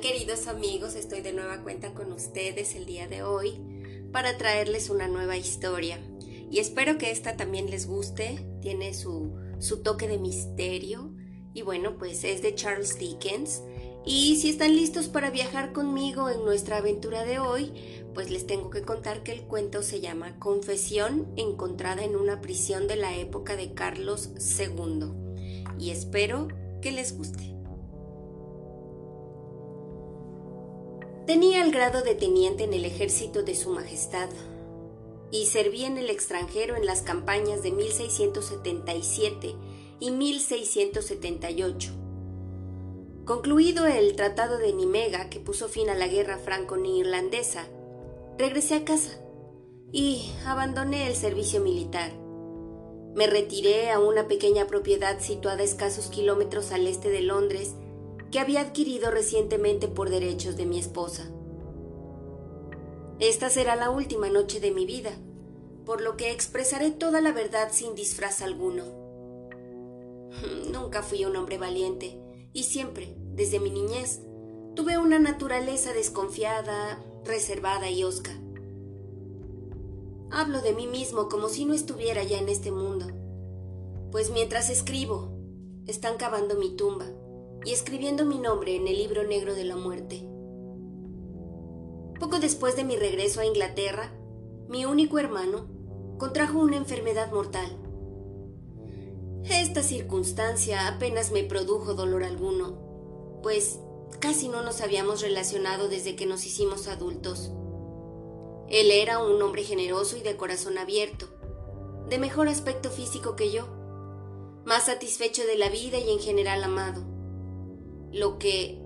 queridos amigos? Estoy de nueva cuenta con ustedes el día de hoy para traerles una nueva historia. Y espero que esta también les guste, tiene su, su toque de misterio y bueno, pues es de Charles Dickens. Y si están listos para viajar conmigo en nuestra aventura de hoy, pues les tengo que contar que el cuento se llama Confesión encontrada en una prisión de la época de Carlos II. Y espero que les guste. Tenía el grado de teniente en el ejército de Su Majestad y servía en el extranjero en las campañas de 1677 y 1678. Concluido el Tratado de Nimega que puso fin a la guerra franco-neerlandesa, regresé a casa y abandoné el servicio militar. Me retiré a una pequeña propiedad situada a escasos kilómetros al este de Londres que había adquirido recientemente por derechos de mi esposa. Esta será la última noche de mi vida, por lo que expresaré toda la verdad sin disfraz alguno. Nunca fui un hombre valiente y siempre, desde mi niñez, tuve una naturaleza desconfiada, reservada y osca. Hablo de mí mismo como si no estuviera ya en este mundo, pues mientras escribo, están cavando mi tumba y escribiendo mi nombre en el libro negro de la muerte. Poco después de mi regreso a Inglaterra, mi único hermano contrajo una enfermedad mortal. Esta circunstancia apenas me produjo dolor alguno, pues casi no nos habíamos relacionado desde que nos hicimos adultos. Él era un hombre generoso y de corazón abierto, de mejor aspecto físico que yo, más satisfecho de la vida y en general amado lo que,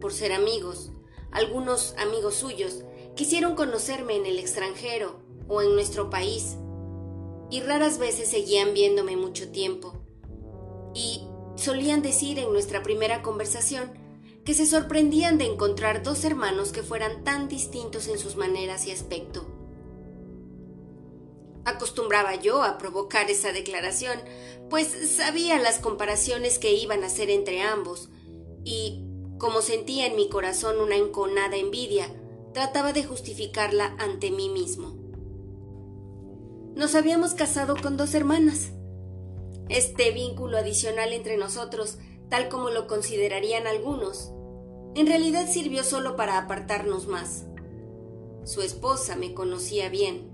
por ser amigos, algunos amigos suyos quisieron conocerme en el extranjero o en nuestro país, y raras veces seguían viéndome mucho tiempo. Y solían decir en nuestra primera conversación que se sorprendían de encontrar dos hermanos que fueran tan distintos en sus maneras y aspecto. Acostumbraba yo a provocar esa declaración, pues sabía las comparaciones que iban a hacer entre ambos, y, como sentía en mi corazón una enconada envidia, trataba de justificarla ante mí mismo. Nos habíamos casado con dos hermanas. Este vínculo adicional entre nosotros, tal como lo considerarían algunos, en realidad sirvió solo para apartarnos más. Su esposa me conocía bien.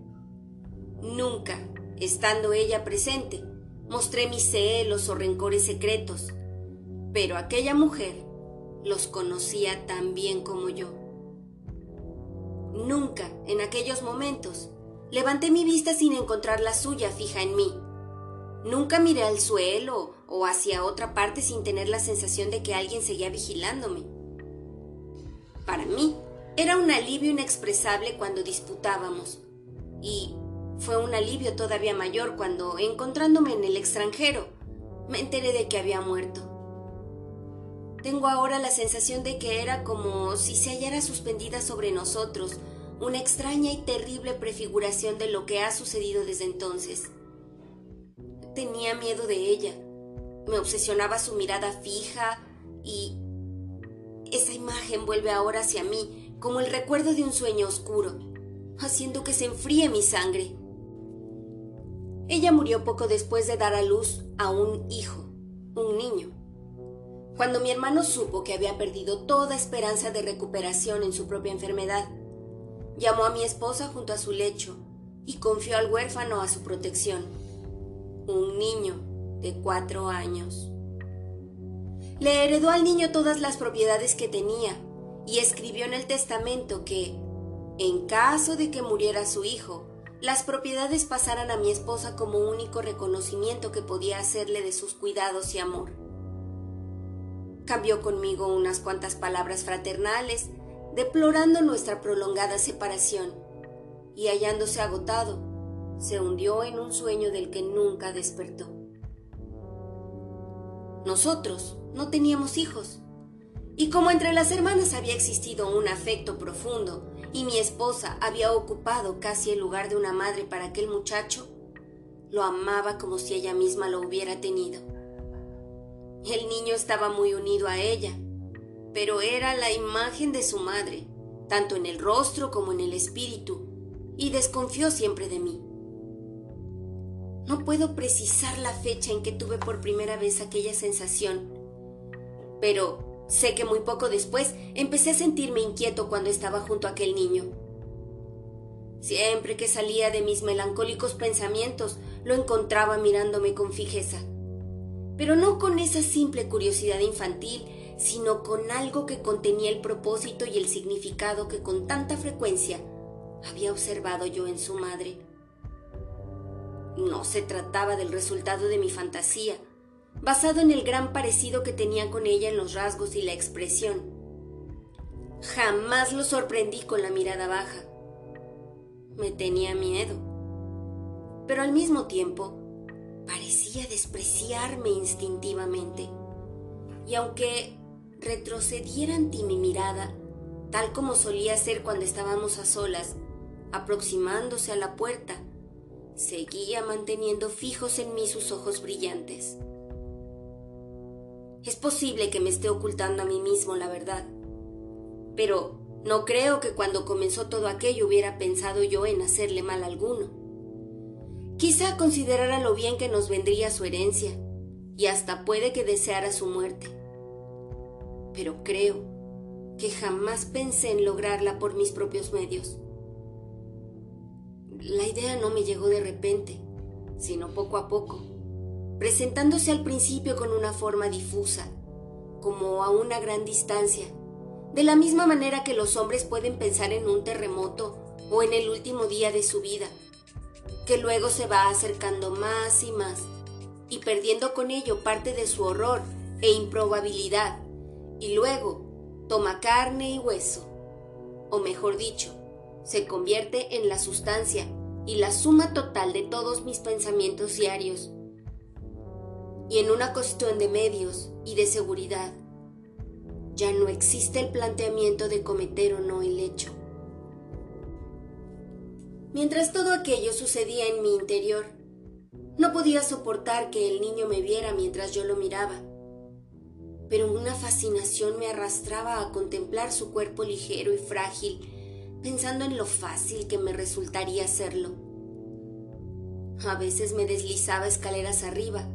Nunca, estando ella presente, mostré mis celos o rencores secretos pero aquella mujer los conocía tan bien como yo. Nunca, en aquellos momentos, levanté mi vista sin encontrar la suya fija en mí. Nunca miré al suelo o hacia otra parte sin tener la sensación de que alguien seguía vigilándome. Para mí, era un alivio inexpresable cuando disputábamos, y fue un alivio todavía mayor cuando, encontrándome en el extranjero, me enteré de que había muerto. Tengo ahora la sensación de que era como si se hallara suspendida sobre nosotros una extraña y terrible prefiguración de lo que ha sucedido desde entonces. Tenía miedo de ella, me obsesionaba su mirada fija y esa imagen vuelve ahora hacia mí como el recuerdo de un sueño oscuro, haciendo que se enfríe mi sangre. Ella murió poco después de dar a luz a un hijo, un niño. Cuando mi hermano supo que había perdido toda esperanza de recuperación en su propia enfermedad, llamó a mi esposa junto a su lecho y confió al huérfano a su protección, un niño de cuatro años. Le heredó al niño todas las propiedades que tenía y escribió en el testamento que, en caso de que muriera su hijo, las propiedades pasaran a mi esposa como único reconocimiento que podía hacerle de sus cuidados y amor cambió conmigo unas cuantas palabras fraternales, deplorando nuestra prolongada separación, y hallándose agotado, se hundió en un sueño del que nunca despertó. Nosotros no teníamos hijos, y como entre las hermanas había existido un afecto profundo y mi esposa había ocupado casi el lugar de una madre para aquel muchacho, lo amaba como si ella misma lo hubiera tenido. El niño estaba muy unido a ella, pero era la imagen de su madre, tanto en el rostro como en el espíritu, y desconfió siempre de mí. No puedo precisar la fecha en que tuve por primera vez aquella sensación, pero sé que muy poco después empecé a sentirme inquieto cuando estaba junto a aquel niño. Siempre que salía de mis melancólicos pensamientos, lo encontraba mirándome con fijeza, pero no con esa simple curiosidad infantil, sino con algo que contenía el propósito y el significado que con tanta frecuencia había observado yo en su madre. No se trataba del resultado de mi fantasía, basado en el gran parecido que tenía con ella en los rasgos y la expresión. Jamás lo sorprendí con la mirada baja. Me tenía miedo, pero al mismo tiempo parecía despreciarme instintivamente. Y aunque retrocediera ante mi mirada, tal como solía hacer cuando estábamos a solas, aproximándose a la puerta, seguía manteniendo fijos en mí sus ojos brillantes. Es posible que me esté ocultando a mí mismo la verdad, pero no creo que cuando comenzó todo aquello hubiera pensado yo en hacerle mal alguno. Quizá considerara lo bien que nos vendría su herencia, y hasta puede que deseara su muerte. Pero creo que jamás pensé en lograrla por mis propios medios. La idea no me llegó de repente, sino poco a poco, presentándose al principio con una forma difusa, como a una gran distancia, de la misma manera que los hombres pueden pensar en un terremoto o en el último día de su vida, que luego se va acercando más y más, y perdiendo con ello parte de su horror e improbabilidad, y luego toma carne y hueso, o mejor dicho, se convierte en la sustancia y la suma total de todos mis pensamientos diarios. Y en una cuestión de medios y de seguridad, ya no existe el planteamiento de cometer o no el hecho. Mientras todo aquello sucedía en mi interior, no podía soportar que el niño me viera mientras yo lo miraba, pero una fascinación me arrastraba a contemplar su cuerpo ligero y frágil pensando en lo fácil que me resultaría hacerlo. A veces me deslizaba escaleras arriba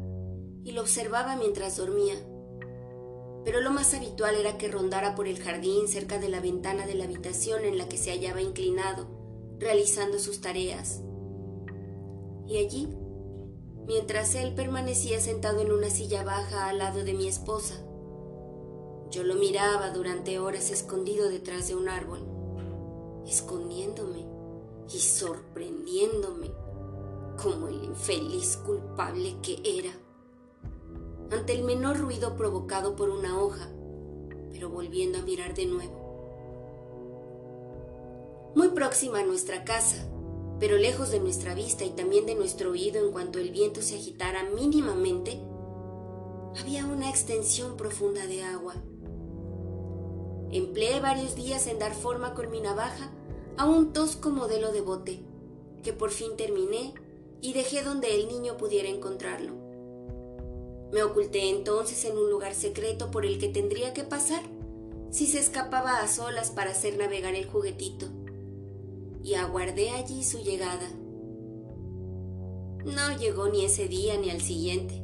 y lo observaba mientras dormía, pero lo más habitual era que rondara por el jardín cerca de la ventana de la habitación en la que se hallaba inclinado, realizando sus tareas. Y allí, mientras él permanecía sentado en una silla baja al lado de mi esposa, yo lo miraba durante horas escondido detrás de un árbol escondiéndome y sorprendiéndome como el infeliz culpable que era. Ante el menor ruido provocado por una hoja, pero volviendo a mirar de nuevo. Muy próxima a nuestra casa, pero lejos de nuestra vista y también de nuestro oído en cuanto el viento se agitara mínimamente, había una extensión profunda de agua Empleé varios días en dar forma con mi navaja a un tosco modelo de bote, que por fin terminé y dejé donde el niño pudiera encontrarlo. Me oculté entonces en un lugar secreto por el que tendría que pasar si se escapaba a solas para hacer navegar el juguetito, y aguardé allí su llegada. No llegó ni ese día ni al siguiente,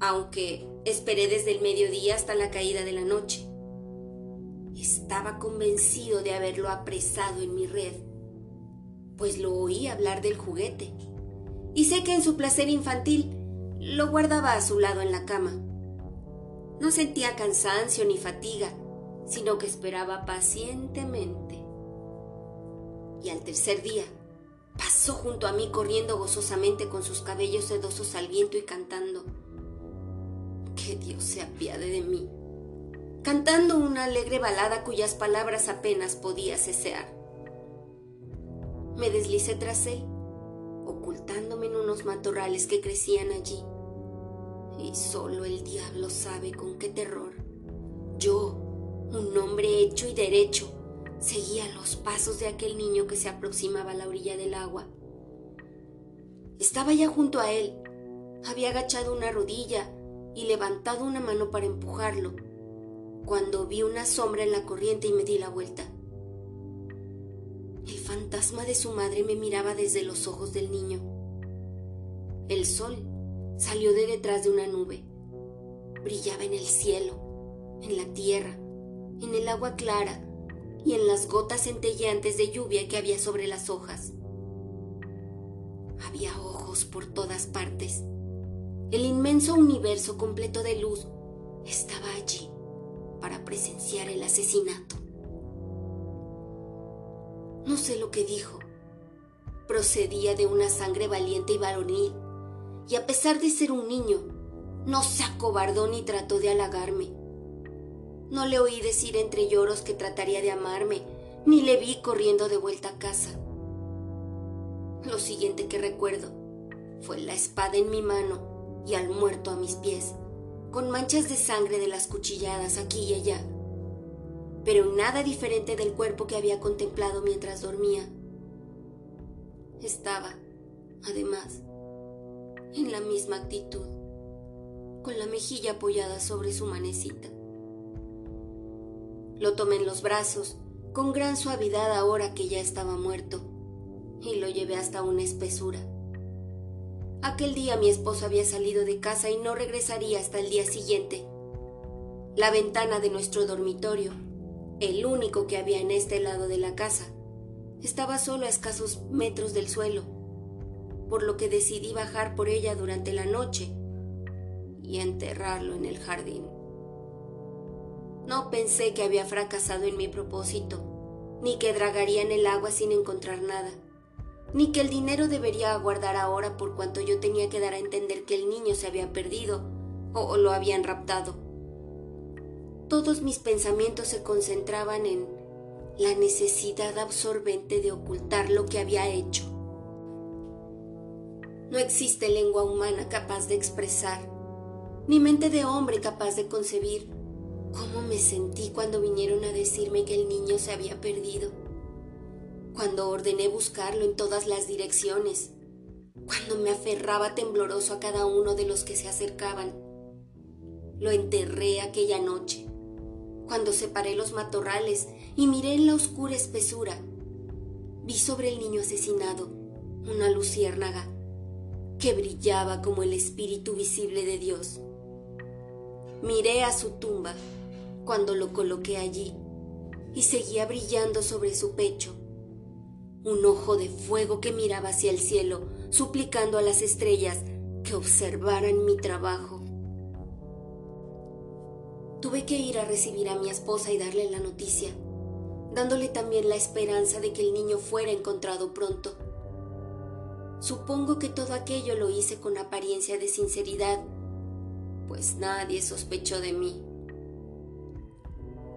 aunque esperé desde el mediodía hasta la caída de la noche. Estaba convencido de haberlo apresado en mi red, pues lo oí hablar del juguete, y sé que en su placer infantil lo guardaba a su lado en la cama. No sentía cansancio ni fatiga, sino que esperaba pacientemente. Y al tercer día, pasó junto a mí corriendo gozosamente con sus cabellos sedosos al viento y cantando. Que Dios se apiade de mí cantando una alegre balada cuyas palabras apenas podía cesear. Me deslicé tras él, ocultándome en unos matorrales que crecían allí. Y solo el diablo sabe con qué terror. Yo, un hombre hecho y derecho, seguía los pasos de aquel niño que se aproximaba a la orilla del agua. Estaba ya junto a él. Había agachado una rodilla y levantado una mano para empujarlo cuando vi una sombra en la corriente y me di la vuelta. El fantasma de su madre me miraba desde los ojos del niño. El sol salió de detrás de una nube. Brillaba en el cielo, en la tierra, en el agua clara y en las gotas centelleantes de lluvia que había sobre las hojas. Había ojos por todas partes. El inmenso universo completo de luz estaba allí para presenciar el asesinato. No sé lo que dijo. Procedía de una sangre valiente y varonil, y a pesar de ser un niño, no se acobardó ni trató de halagarme. No le oí decir entre lloros que trataría de amarme, ni le vi corriendo de vuelta a casa. Lo siguiente que recuerdo fue la espada en mi mano y al muerto a mis pies con manchas de sangre de las cuchilladas aquí y allá, pero nada diferente del cuerpo que había contemplado mientras dormía. Estaba, además, en la misma actitud, con la mejilla apoyada sobre su manecita. Lo tomé en los brazos, con gran suavidad ahora que ya estaba muerto, y lo llevé hasta una espesura. Aquel día mi esposo había salido de casa y no regresaría hasta el día siguiente. La ventana de nuestro dormitorio, el único que había en este lado de la casa, estaba solo a escasos metros del suelo, por lo que decidí bajar por ella durante la noche y enterrarlo en el jardín. No pensé que había fracasado en mi propósito, ni que dragaría en el agua sin encontrar nada ni que el dinero debería aguardar ahora por cuanto yo tenía que dar a entender que el niño se había perdido o lo habían raptado. Todos mis pensamientos se concentraban en la necesidad absorbente de ocultar lo que había hecho. No existe lengua humana capaz de expresar, ni mente de hombre capaz de concebir cómo me sentí cuando vinieron a decirme que el niño se había perdido cuando ordené buscarlo en todas las direcciones, cuando me aferraba tembloroso a cada uno de los que se acercaban. Lo enterré aquella noche, cuando separé los matorrales y miré en la oscura espesura. Vi sobre el niño asesinado una luciérnaga que brillaba como el espíritu visible de Dios. Miré a su tumba cuando lo coloqué allí y seguía brillando sobre su pecho un ojo de fuego que miraba hacia el cielo, suplicando a las estrellas que observaran mi trabajo. Tuve que ir a recibir a mi esposa y darle la noticia, dándole también la esperanza de que el niño fuera encontrado pronto. Supongo que todo aquello lo hice con apariencia de sinceridad, pues nadie sospechó de mí.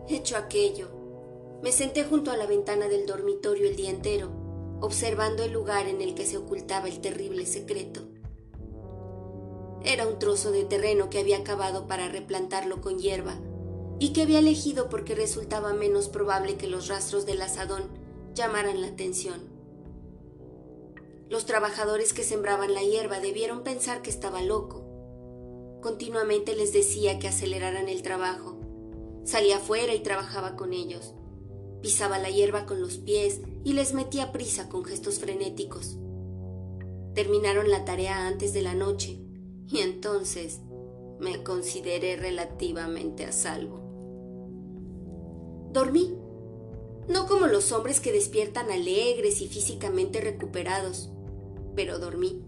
Hecho aquello, me senté junto a la ventana del dormitorio el día entero observando el lugar en el que se ocultaba el terrible secreto. Era un trozo de terreno que había cavado para replantarlo con hierba y que había elegido porque resultaba menos probable que los rastros del asadón llamaran la atención. Los trabajadores que sembraban la hierba debieron pensar que estaba loco. Continuamente les decía que aceleraran el trabajo. Salía afuera y trabajaba con ellos. Pisaba la hierba con los pies y les metía prisa con gestos frenéticos. Terminaron la tarea antes de la noche y entonces me consideré relativamente a salvo. Dormí, no como los hombres que despiertan alegres y físicamente recuperados, pero dormí,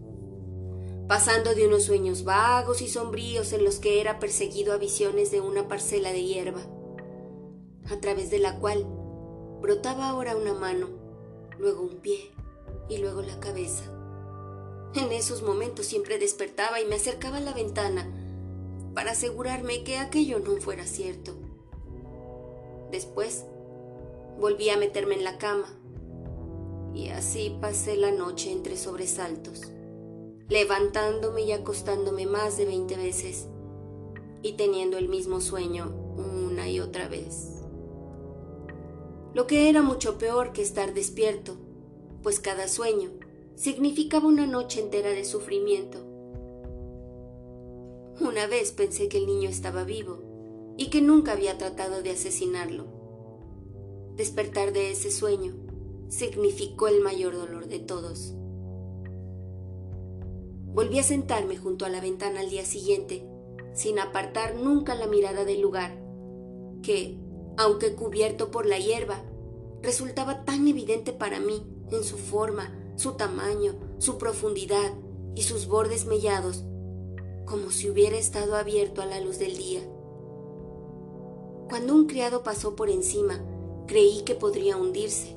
pasando de unos sueños vagos y sombríos en los que era perseguido a visiones de una parcela de hierba, a través de la cual Brotaba ahora una mano, luego un pie y luego la cabeza. En esos momentos siempre despertaba y me acercaba a la ventana para asegurarme que aquello no fuera cierto. Después volví a meterme en la cama y así pasé la noche entre sobresaltos, levantándome y acostándome más de veinte veces y teniendo el mismo sueño una y otra vez lo que era mucho peor que estar despierto, pues cada sueño significaba una noche entera de sufrimiento. Una vez pensé que el niño estaba vivo, y que nunca había tratado de asesinarlo. Despertar de ese sueño significó el mayor dolor de todos. Volví a sentarme junto a la ventana al día siguiente, sin apartar nunca la mirada del lugar, que, aunque cubierto por la hierba, resultaba tan evidente para mí en su forma, su tamaño, su profundidad y sus bordes mellados, como si hubiera estado abierto a la luz del día. Cuando un criado pasó por encima, creí que podría hundirse.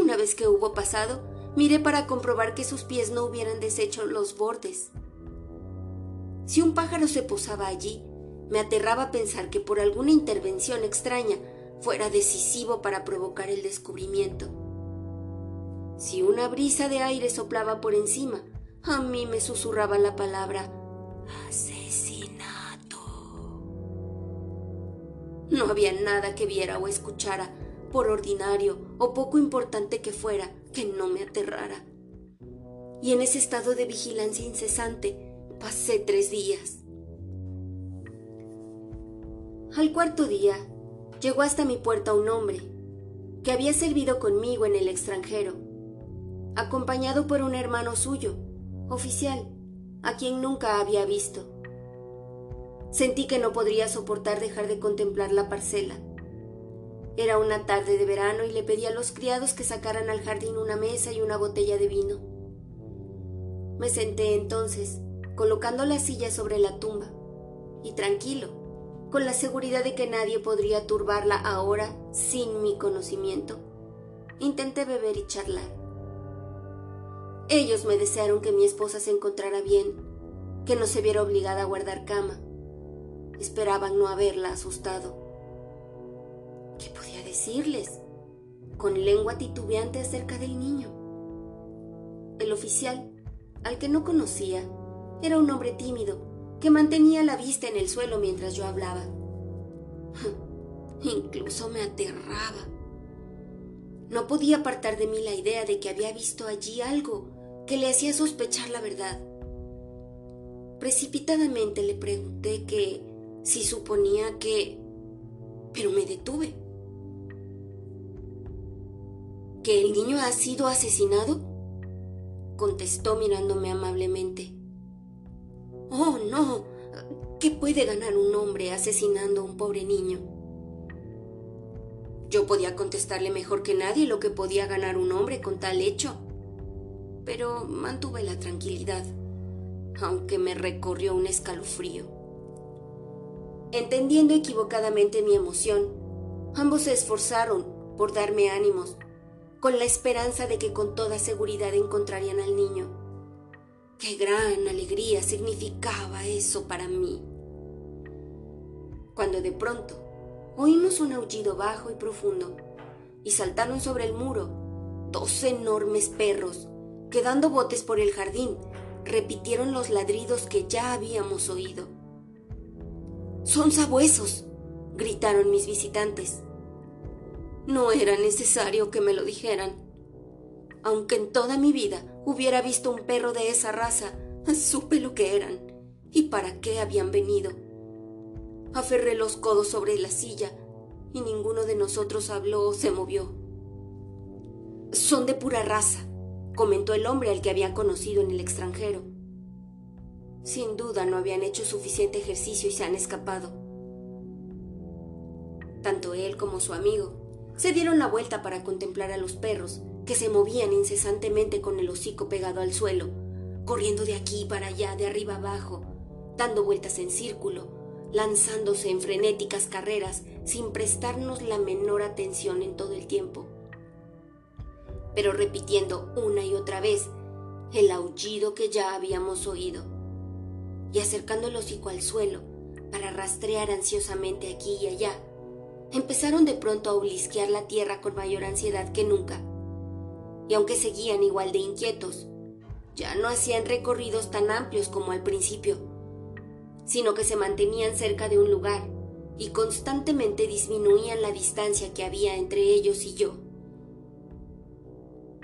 Una vez que hubo pasado, miré para comprobar que sus pies no hubieran deshecho los bordes. Si un pájaro se posaba allí, me aterraba pensar que por alguna intervención extraña fuera decisivo para provocar el descubrimiento. Si una brisa de aire soplaba por encima, a mí me susurraba la palabra asesinato. No había nada que viera o escuchara, por ordinario o poco importante que fuera, que no me aterrara. Y en ese estado de vigilancia incesante pasé tres días. Al cuarto día llegó hasta mi puerta un hombre que había servido conmigo en el extranjero, acompañado por un hermano suyo, oficial, a quien nunca había visto. Sentí que no podría soportar dejar de contemplar la parcela. Era una tarde de verano y le pedí a los criados que sacaran al jardín una mesa y una botella de vino. Me senté entonces, colocando la silla sobre la tumba, y tranquilo, con la seguridad de que nadie podría turbarla ahora sin mi conocimiento. Intenté beber y charlar. Ellos me desearon que mi esposa se encontrara bien, que no se viera obligada a guardar cama. Esperaban no haberla asustado. ¿Qué podía decirles? Con lengua titubeante acerca del niño. El oficial, al que no conocía, era un hombre tímido que mantenía la vista en el suelo mientras yo hablaba. Incluso me aterraba. No podía apartar de mí la idea de que había visto allí algo que le hacía sospechar la verdad. Precipitadamente le pregunté que si suponía que... pero me detuve. ¿Que el niño ha sido asesinado? contestó mirándome amablemente. Oh, no. ¿Qué puede ganar un hombre asesinando a un pobre niño? Yo podía contestarle mejor que nadie lo que podía ganar un hombre con tal hecho. Pero mantuve la tranquilidad, aunque me recorrió un escalofrío. Entendiendo equivocadamente mi emoción, ambos se esforzaron por darme ánimos, con la esperanza de que con toda seguridad encontrarían al niño. Qué gran alegría significaba eso para mí. Cuando de pronto oímos un aullido bajo y profundo y saltaron sobre el muro dos enormes perros que dando botes por el jardín repitieron los ladridos que ya habíamos oído. Son sabuesos, gritaron mis visitantes. No era necesario que me lo dijeran. Aunque en toda mi vida hubiera visto un perro de esa raza, supe lo que eran y para qué habían venido. Aferré los codos sobre la silla y ninguno de nosotros habló o se movió. Son de pura raza, comentó el hombre al que había conocido en el extranjero. Sin duda no habían hecho suficiente ejercicio y se han escapado. Tanto él como su amigo se dieron la vuelta para contemplar a los perros que se movían incesantemente con el hocico pegado al suelo, corriendo de aquí para allá, de arriba abajo, dando vueltas en círculo, lanzándose en frenéticas carreras sin prestarnos la menor atención en todo el tiempo, pero repitiendo una y otra vez el aullido que ya habíamos oído, y acercando el hocico al suelo para rastrear ansiosamente aquí y allá, empezaron de pronto a olisquear la tierra con mayor ansiedad que nunca y aunque seguían igual de inquietos, ya no hacían recorridos tan amplios como al principio, sino que se mantenían cerca de un lugar y constantemente disminuían la distancia que había entre ellos y yo.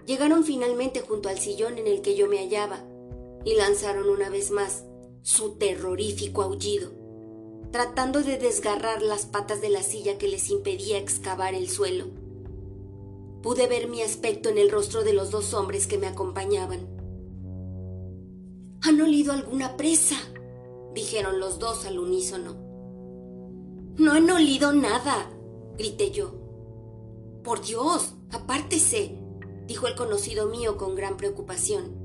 Llegaron finalmente junto al sillón en el que yo me hallaba y lanzaron una vez más su terrorífico aullido. tratando de desgarrar las patas de la silla que les impedía excavar el suelo. Pude ver mi aspecto en el rostro de los dos hombres que me acompañaban. ¿Han olido alguna presa? dijeron los dos al unísono. No han olido nada, grité yo. Por Dios, apártese, dijo el conocido mío con gran preocupación.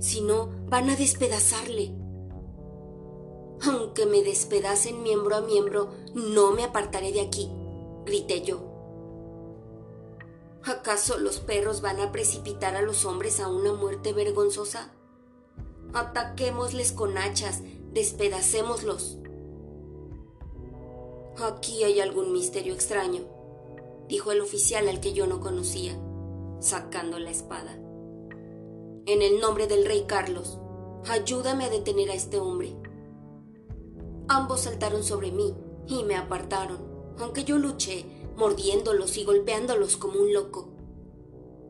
Si no, van a despedazarle. Aunque me despedacen miembro a miembro, no me apartaré de aquí, grité yo. ¿Acaso los perros van a precipitar a los hombres a una muerte vergonzosa? Ataquémosles con hachas, despedacémoslos. Aquí hay algún misterio extraño, dijo el oficial al que yo no conocía, sacando la espada. En el nombre del rey Carlos, ayúdame a detener a este hombre. Ambos saltaron sobre mí y me apartaron, aunque yo luché, mordiéndolos y golpeándolos como un loco.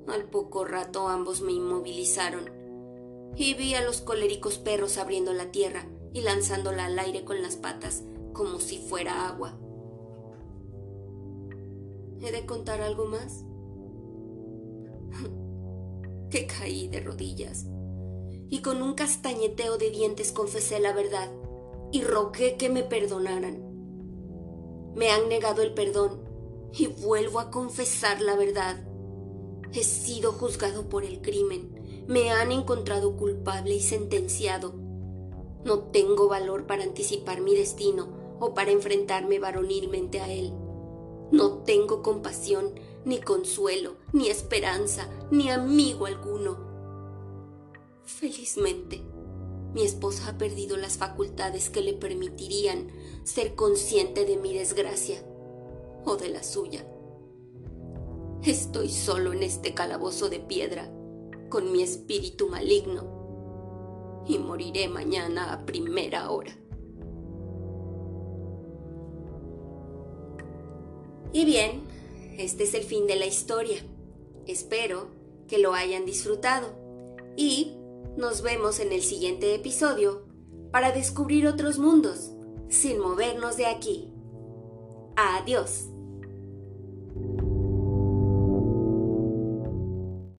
Al poco rato ambos me inmovilizaron y vi a los coléricos perros abriendo la tierra y lanzándola al aire con las patas como si fuera agua. ¿He de contar algo más? que caí de rodillas y con un castañeteo de dientes confesé la verdad y rogué que me perdonaran. Me han negado el perdón y vuelvo a confesar la verdad. He sido juzgado por el crimen, me han encontrado culpable y sentenciado. No tengo valor para anticipar mi destino o para enfrentarme varonilmente a él. No tengo compasión, ni consuelo, ni esperanza, ni amigo alguno. Felizmente, mi esposa ha perdido las facultades que le permitirían ser consciente de mi desgracia o de la suya. Estoy solo en este calabozo de piedra, con mi espíritu maligno, y moriré mañana a primera hora. Y bien, este es el fin de la historia. Espero que lo hayan disfrutado y nos vemos en el siguiente episodio para descubrir otros mundos sin movernos de aquí. Adiós.